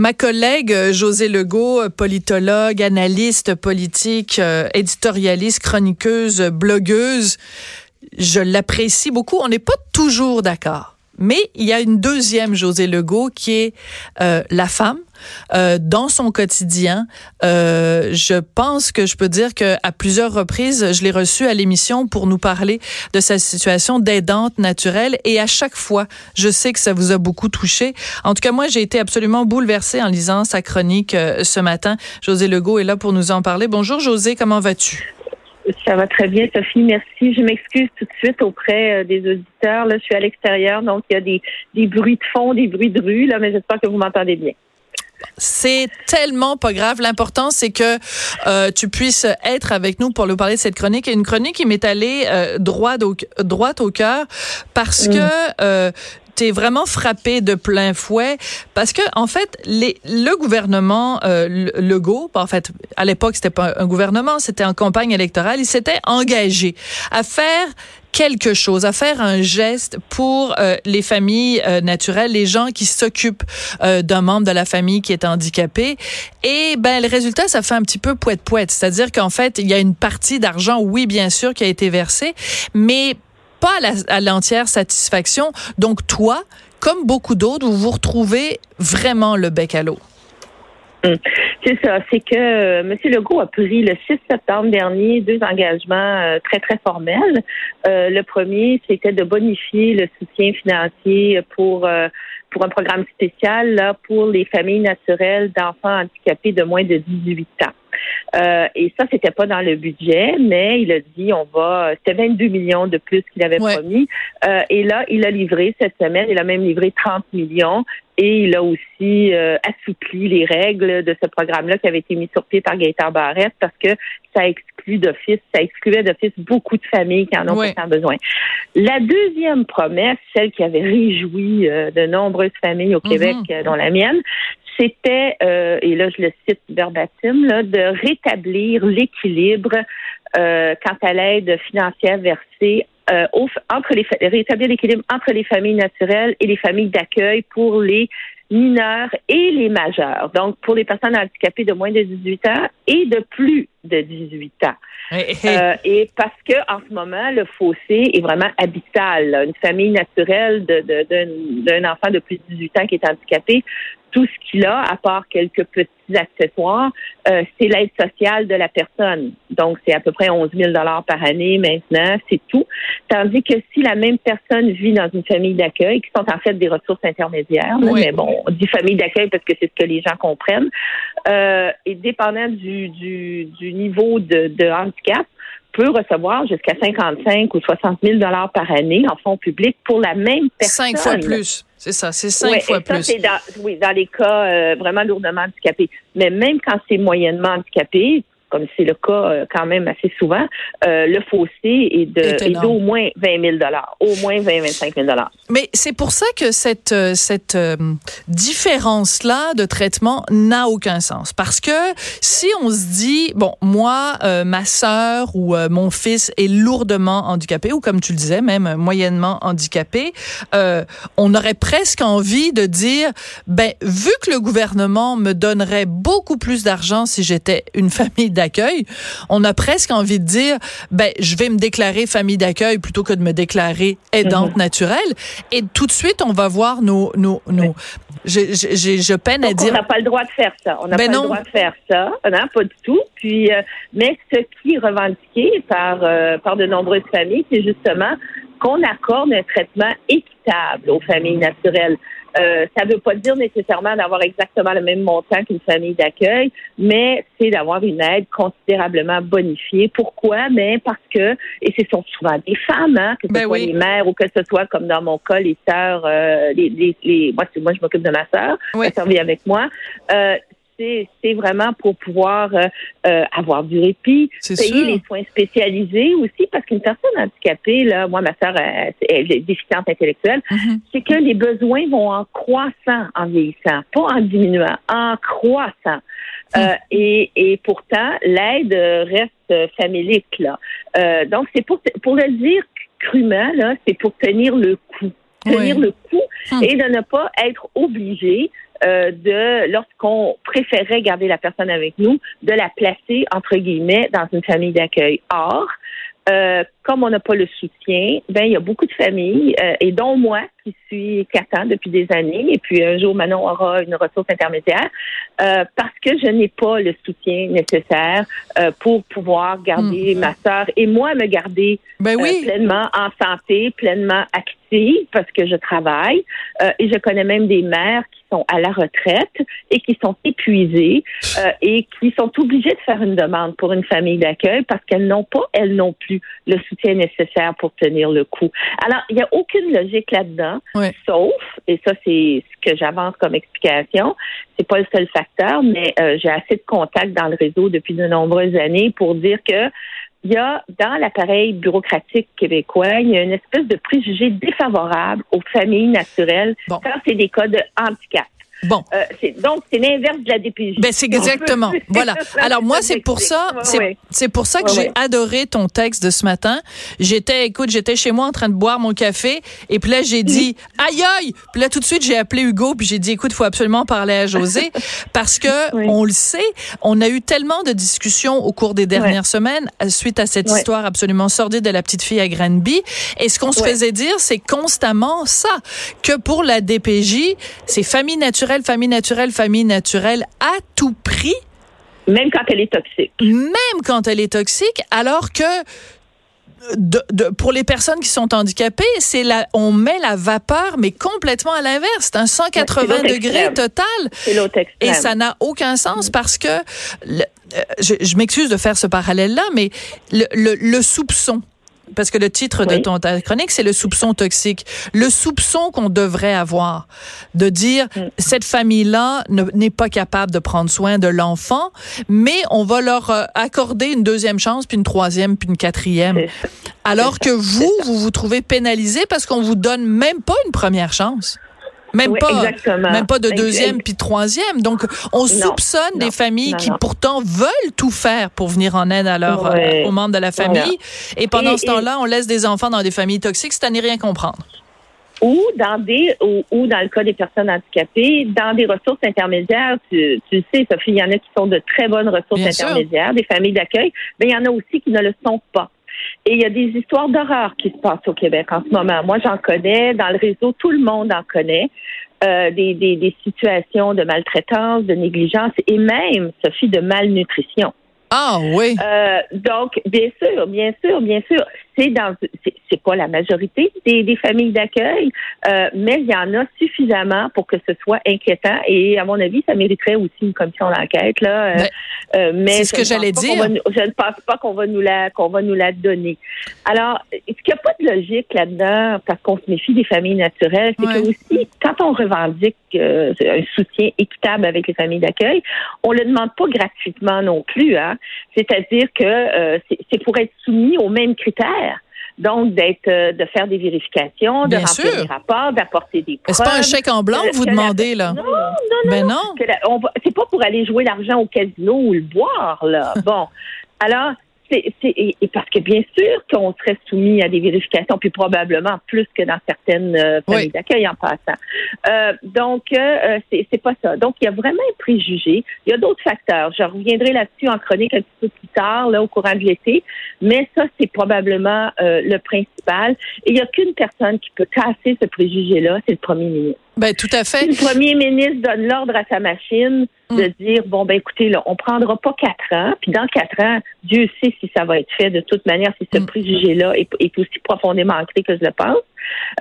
Ma collègue euh, José Legault, euh, politologue, analyste politique, euh, éditorialiste, chroniqueuse, blogueuse, je l'apprécie beaucoup. On n'est pas toujours d'accord. Mais il y a une deuxième José Legault qui est la femme euh, dans son quotidien. Euh, je pense que je peux dire que à plusieurs reprises, je l'ai reçue à l'émission pour nous parler de sa situation d'aidante naturelle et à chaque fois, je sais que ça vous a beaucoup touché. En tout cas, moi, j'ai été absolument bouleversée en lisant sa chronique euh, ce matin. José Legault est là pour nous en parler. Bonjour José, comment vas-tu? Ça va très bien, Sophie. Merci. Je m'excuse tout de suite auprès des auditeurs. Là, je suis à l'extérieur, donc il y a des, des bruits de fond, des bruits de rue, là, mais j'espère que vous m'entendez bien. C'est tellement pas grave. L'important, c'est que euh, tu puisses être avec nous pour nous parler de cette chronique. Et une chronique qui m'est allée euh, droit au, droite au cœur parce mm. que euh, t'es vraiment frappé de plein fouet parce que en fait les, le gouvernement euh, Legault en fait à l'époque c'était pas un gouvernement c'était en campagne électorale il s'était engagé à faire quelque chose, à faire un geste pour euh, les familles euh, naturelles, les gens qui s'occupent euh, d'un membre de la famille qui est handicapé. Et ben le résultat, ça fait un petit peu poète poète, c'est-à-dire qu'en fait, il y a une partie d'argent, oui bien sûr, qui a été versée, mais pas à l'entière satisfaction. Donc toi, comme beaucoup d'autres, vous vous retrouvez vraiment le bec à l'eau. Hum. C'est ça, c'est que euh, M. Legault a pris le 6 septembre dernier deux engagements euh, très, très formels. Euh, le premier, c'était de bonifier le soutien financier pour pour un programme spécial là, pour les familles naturelles d'enfants handicapés de moins de 18 ans. Euh, et ça, c'était pas dans le budget, mais il a dit on va. C'était 22 millions de plus qu'il avait promis. Euh, et là, il a livré cette semaine. Il a même livré 30 millions. Et il a aussi euh, assoupli les règles de ce programme-là qui avait été mis sur pied par Gaëtan Barrette parce que ça exclut d'office, ça excluait d'office beaucoup de familles qui en ont besoin. La deuxième promesse, celle qui avait réjoui de nombreuses familles au Québec, mm-hmm. dont la mienne, c'était, euh, et là je le cite verbatim, là, de rétablir l'équilibre euh, quant à l'aide financière versée euh, entre les rétablir l'équilibre entre les familles naturelles et les familles d'accueil pour les mineurs et les majeurs. Donc pour les personnes handicapées de moins de 18 ans et de plus de 18 ans. Euh, et parce que en ce moment, le fossé est vraiment abyssal. Une famille naturelle d'un de, enfant de plus de 18 ans qui est handicapé tout ce qu'il a, à part quelques petits accessoires, euh, c'est l'aide sociale de la personne. Donc, c'est à peu près 11 000 par année maintenant, c'est tout. Tandis que si la même personne vit dans une famille d'accueil, qui sont en fait des ressources intermédiaires, mais bon, on dit famille d'accueil parce que c'est ce que les gens comprennent, euh, et dépendant du, du, du niveau de, de handicap, peut recevoir jusqu'à 55 ou 60 000 dollars par année en fonds publics pour la même personne. Cinq fois plus. C'est ça, c'est cinq fois ça, plus. Dans, oui, dans les cas euh, vraiment lourdement handicapés. Mais même quand c'est moyennement handicapé, comme c'est le cas euh, quand même assez souvent, euh, le fossé est de d'au moins 20 000 dollars, au moins 20 25 000 dollars. Mais c'est pour ça que cette euh, cette différence là de traitement n'a aucun sens parce que si on se dit bon moi ma sœur ou mon fils est lourdement handicapé ou comme tu le disais même moyennement handicapé, on aurait presque envie de dire ben vu que le gouvernement me donnerait beaucoup plus d'argent si j'étais une famille d'accueil, on a presque envie de dire, ben, je vais me déclarer famille d'accueil plutôt que de me déclarer aidante mhm. naturelle. Et tout de suite, on va voir nos, nos, nos, je, je, je peine à dire. On n'a pas le droit de faire ça. On n'a ben pas le droit de faire ça. Non, pas du tout. Puis, euh, mais ce qui est revendiqué par, euh, par de nombreuses familles, c'est justement qu'on accorde un traitement équitable aux familles naturelles. Euh, ça ne veut pas dire nécessairement d'avoir exactement le même montant qu'une famille d'accueil, mais c'est d'avoir une aide considérablement bonifiée. Pourquoi? Mais parce que, et ce sont souvent des femmes, hein, que ce Ben soit oui. les mères ou que ce soit comme dans mon cas, les sœurs, euh, les, les, les- moi, c'est- moi, je m'occupe de ma sœur, Oui. elle vit avec moi. Euh, c'est vraiment pour pouvoir euh, euh, avoir du répit, payer sûr. les soins spécialisés aussi, parce qu'une personne handicapée, là, moi, ma sœur, elle, elle est déficiente intellectuelle, Mhm. c'est que les besoins vont en croissant en vieillissant, pas en diminuant, en croissant. Euh, et, et pourtant, l'aide euh, reste euh, familique. Là. Euh, donc, c'est pour, pour le dire crûment, là, c'est pour tenir le coup. Tenir Oui. le coup Hmm. et de ne pas être obligé euh, de, lorsqu'on préférait garder la personne avec nous, de la placer, entre guillemets, dans une famille d'accueil. Or, euh, comme on n'a pas le soutien, ben il y a beaucoup de familles, euh, et dont moi, qui suis ans depuis des années, et puis un jour Manon aura une ressource intermédiaire, euh, parce que je n'ai pas le soutien nécessaire euh, pour pouvoir garder ma sœur et moi me garder Ben euh, oui. pleinement en santé, pleinement active parce que je travaille euh, et je connais même des mères qui sont à la retraite et qui sont épuisées euh, et qui sont obligées de faire une demande pour une famille d'accueil parce qu'elles n'ont pas, elles non plus, le soutien nécessaire pour tenir le coup. Alors, il n'y a aucune logique là-dedans, sauf, et ça c'est ce que j'avance comme explication, c'est pas le seul facteur, mais euh, j'ai assez de contacts dans le réseau depuis de nombreuses années pour dire que il y a dans l'appareil bureaucratique québécois, il y a une espèce de préjugé défavorable aux familles naturelles Bon. quand c'est des cas de handicap. Bon. Euh, donc, c'est l'inverse de la DPJ. Ben c'est exactement. voilà. Alors moi c'est pour ça, c'est pour ça que j'ai adoré ton texte de ce matin. J'étais écoute, j'étais chez moi en train de boire mon café et puis là j'ai dit aïe aïe. Puis là tout de suite j'ai appelé Hugo puis j'ai dit écoute, faut absolument parler à José parce que on le sait, on a eu tellement de discussions au cours des dernières semaines euh, suite à cette histoire absolument sordide de la petite fille à Granby et ce qu'on se faisait dire c'est constamment ça que pour la DPJ, c'est famille naturelle, famille naturelle, famille naturelle à tout prix Même quand elle est toxique. même quand elle est toxique, alors que de, de- pour les personnes qui sont handicapées, c'est la, on met la vapeur, mais complètement à l'inverse. C'est un 180 Ouais, c'est l'autre degrés total. Et ça n'a aucun sens parce que, le- euh, je, je m'excuse de faire ce parallèle-là, mais le, le, le soupçon, parce que le titre de ton ta chronique, c'est le soupçon toxique. Le soupçon qu'on devrait avoir de dire Mm. cette famille-là ne- n'est pas capable de prendre soin de l'enfant, mais on va leur euh, accorder une deuxième chance, puis une troisième, puis une quatrième. Alors que vous, vous vous trouvez pénalisé parce qu'on vous donne même pas une première chance. Même Oui, pas, exactement. même pas de deuxième puis troisième. Donc, on soupçonne non, des familles non, qui non. pourtant veulent tout faire pour venir en aide à leur, euh, aux membres de la famille. Et pendant Et- ce temps-là, on laisse des enfants dans des familles toxiques, c'est à n'y rien comprendre. ou dans des ou, ou dans le cas des personnes handicapées, dans des ressources intermédiaires, tu, tu le sais, Sophie, il y en a qui sont de très bonnes ressources Bien sûr. intermédiaires, des familles d'accueil, mais il y en a aussi qui ne le sont pas. Et il y a des histoires d'horreur qui se passent au Québec en ce moment. Moi, j'en connais. Dans le réseau, tout le monde en connaît. Euh, des, des, des situations de maltraitance, de négligence et même, Sophie, de malnutrition. Ah oui. Euh, donc, bien sûr, bien sûr, bien sûr, c'est dans, c'est, pas la majorité des, des familles d'accueil, euh, mais il y en a suffisamment pour que ce soit inquiétant. Et à mon avis, ça mériterait aussi une commission d'enquête là. euh, Ben, euh, mais c'est ce que ne j'allais dire. va je ne pense pas qu'on va nous la qu'on va nous la donner. Alors, est-ce qu'il n'y a pas de logique là-dedans parce qu'on se méfie des familles naturelles, c'est Ouais. que aussi quand on revendique euh, un soutien équitable avec les familles d'accueil, on le demande pas gratuitement non plus. Hein? C'est-à-dire que euh, c'est pour être soumis aux mêmes critères. Donc, d'être, euh, de faire des vérifications, de Bien remplir sûr. des rapports, d'apporter des preuves. C'est pas un chèque en blanc que vous que la- demandez, là. Non, non, non. Ben non. va- c'est pas pour aller jouer l'argent au casino ou le boire, là. bon. Alors, c'est, c'est- et, et parce que bien sûr qu'on serait soumis à des vérifications, puis probablement plus que dans certaines euh, familles Oui. d'accueil en passant. Euh, donc, euh, euh, c'est, c'est pas ça. Donc, il y a vraiment un préjugé. Il y a d'autres facteurs. Je reviendrai là-dessus en chronique un petit peu plus tard, là, au courant de l'été. Mais ça, c'est probablement euh, le principal. Et il n'y a qu'une personne qui peut casser ce préjugé-là, c'est le premier ministre. Ben tout à Si fait. le premier ministre donne l'ordre à sa machine, mm. de dire bon ben écoutez là, on prendra pas quatre ans, puis dans quatre ans, Dieu sait si ça va être fait de toute manière, si ce mm. préjugé-là est, est, aussi profondément ancré que je le pense.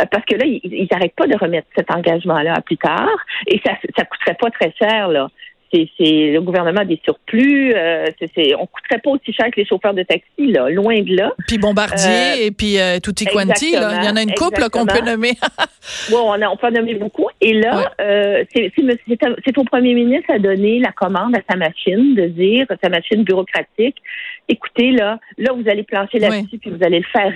Euh, parce que là, ils n'arrêtent pas de remettre cet engagement-là à plus tard, et ça ça coûterait pas très cher là c'est le gouvernement a des surplus. Euh, c'est on coûterait pas aussi cher que les chauffeurs de taxi, là, loin de là. Puis Bombardier euh, et puis euh, Tutti Quanti, là. il y en a une couple qu'on peut nommer. bon, on, a, on peut en nommer beaucoup. Et là, euh, c'est au premier ministre à donner la commande à sa machine de dire, sa machine bureaucratique, écoutez, là, là, vous allez plancher là-dessus, puis vous allez le faire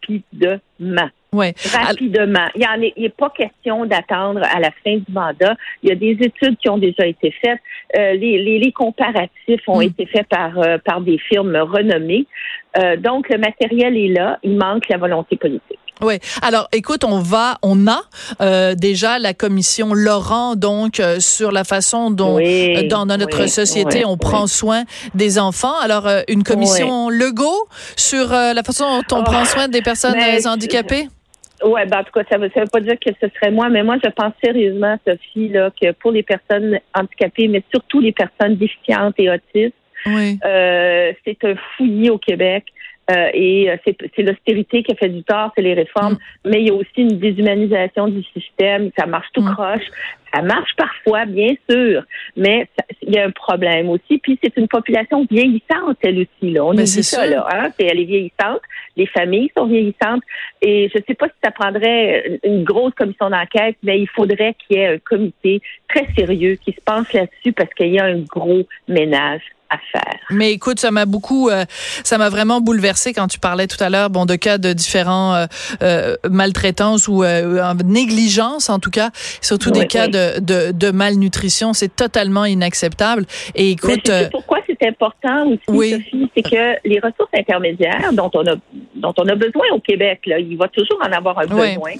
rapidement. Ouais. Rapidement. Il n'y a, pas question d'attendre à la fin du mandat. Il y a des études qui ont déjà été faites. Euh, les, les, comparatifs ont mm. été faits par, euh, par des firmes renommées. Euh, donc, le matériel est là. Il manque la volonté politique. Oui. Alors, écoute, on va, on a euh, déjà la commission Laurent, donc euh, sur la façon dont euh, dans notre société on prend soin des enfants. Alors, une commission Legault sur la façon dont on prend oh, soin des personnes handicapées? Oui, ben, en tout cas, ça ne veut, pas dire que ce serait moi, mais moi, je pense sérieusement, Sophie, là, que pour les personnes handicapées, mais surtout les personnes déficientes et autistes, c'est un fouillis au Québec. Euh, et euh, c'est l'austérité qui a fait du tort, c'est les réformes, mm. mais il y a aussi une déshumanisation du système, ça marche tout mm. croche. Ça marche parfois, bien sûr, mais il y a un problème aussi. Puis c'est une population vieillissante, elle aussi. Là. On dit ça, là. Hein? elle est vieillissante. Les familles sont vieillissantes. Et je ne sais pas si ça prendrait une grosse commission d'enquête, mais il faudrait qu'il y ait un comité très sérieux qui se pense là-dessus parce qu'il y a un gros ménage mais écoute, ça m'a beaucoup, euh, ça m'a vraiment bouleversé quand tu parlais tout à l'heure, bon, de cas de différents euh, euh maltraitances ou euh, négligence en tout cas, surtout des cas De, de, de, malnutrition, c'est totalement inacceptable. Et écoute, pourquoi c'est important aussi, Sophie, c'est que les ressources intermédiaires dont on a dont on a besoin au Québec, là, il va toujours en avoir un besoin.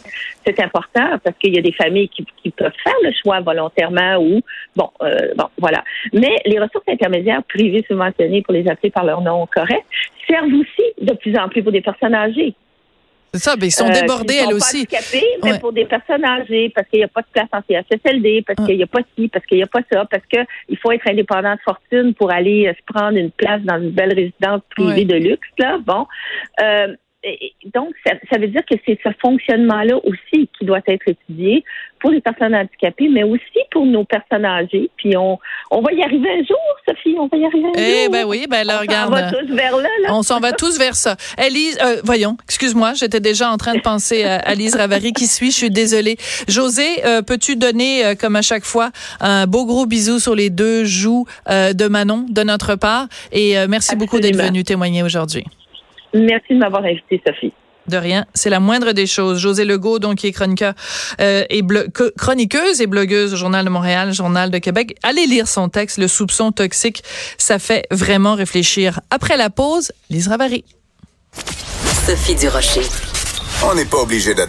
C'est important parce qu'il y a des familles qui, qui, peuvent faire le choix volontairement ou bon, bon, voilà. Mais les ressources intermédiaires privées subventionnées, pour les appeler par leur nom correct, servent aussi de plus en plus pour des personnes âgées. C'est ça, mais ils sont euh, débordés, elles aussi. Mais pour des personnes âgées, parce qu'il n'y a pas de place en CHSLD, parce qu'il n'y a pas ci, parce qu'il n'y a pas ça, parce qu'il faut être indépendant de fortune pour aller euh, se prendre une place dans une belle résidence privée de luxe, là. Bon. Euh, donc, ça, ça, veut dire que c'est ce fonctionnement-là aussi qui doit être étudié pour les personnes handicapées, mais aussi pour nos personnes âgées. Puis on, on va y arriver un jour, Sophie, on va y arriver un eh ben oui, ben là, regarde. On s'en va tous vers là. là. On s'en va tous vers ça. Elise, euh, voyons, excuse-moi, j'étais déjà en train de penser à Lise Ravary qui suit, je suis désolée. José, euh, peux-tu donner, euh, comme à chaque fois, un beau gros bisou sur les deux joues de Manon de notre part? Et merci beaucoup d'être venu témoigner aujourd'hui. Merci de m'avoir invité, Sophie. De rien, c'est la moindre des choses. José Legault, donc qui est chroniqueur euh, et chroniqueuse et blogueuse au Journal de Montréal, Journal de Québec. Allez lire son texte, Le soupçon toxique. Ça fait vraiment réfléchir. Après la pause, Lise Ravary. Sophie Durocher. On n'est pas obligé d'être